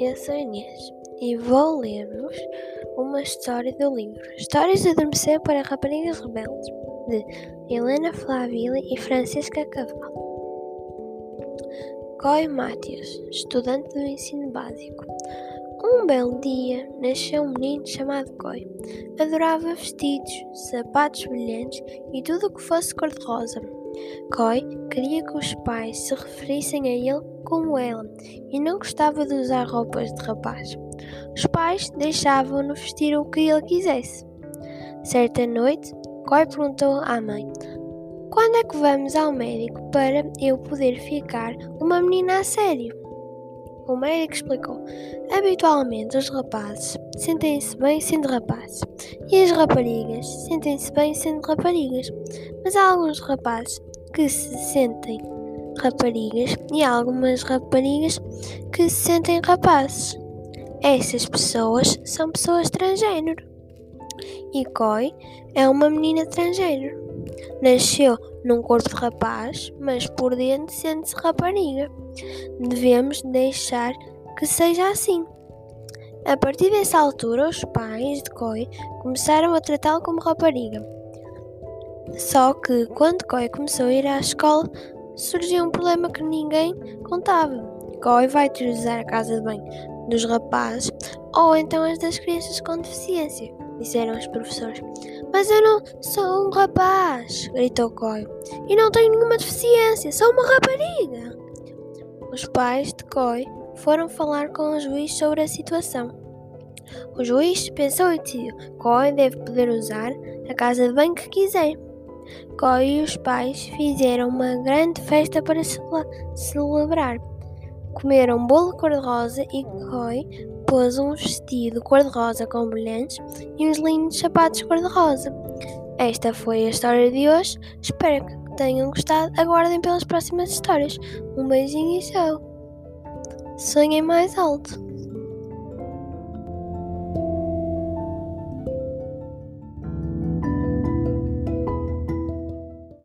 eu sou Inês e vou ler-vos uma história do livro Histórias de Adormecer para Raparigas Rebeldes, de Helena Flaville e Francisca Cavalo. Coy Matthews, estudante do ensino básico. Um belo dia nasceu um menino chamado Coy. Adorava vestidos, sapatos brilhantes e tudo o que fosse cor-de-rosa. Coy queria que os pais se referissem a ele como ela e não gostava de usar roupas de rapaz. Os pais deixavam-no vestir o que ele quisesse. Certa noite, Coy perguntou à mãe: Quando é que vamos ao médico para eu poder ficar uma menina a sério? O médico explicou: Habitualmente os rapazes sentem-se bem sendo rapazes e as raparigas sentem-se bem sendo raparigas, mas há alguns rapazes que se sentem raparigas e há algumas raparigas que se sentem rapazes. Essas pessoas são pessoas transgênero. E Koi é uma menina transgênero. Nasceu num corpo de rapaz, mas por dentro sente-se rapariga. Devemos deixar que seja assim. A partir dessa altura, os pais de Koi começaram a tratá-lo como rapariga. Só que quando Koi começou a ir à escola, surgiu um problema que ninguém contava. Koi vai utilizar a casa de banho dos rapazes ou então as das crianças com deficiência, disseram os professores. Mas eu não sou um rapaz, gritou Koi, e não tenho nenhuma deficiência, sou uma rapariga. Os pais de Koi foram falar com o juiz sobre a situação. O juiz pensou e decidiu: Koi deve poder usar a casa de banho que quiser. Koi e os pais fizeram uma grande festa para celebrar. Comeram bolo cor-de-rosa e Koi pôs um vestido cor-de-rosa com brilhantes e uns lindos sapatos cor-de-rosa. Esta foi a história de hoje. Espero que tenham gostado. Aguardem pelas próximas histórias. Um beijinho e tchau. Sonhem mais alto.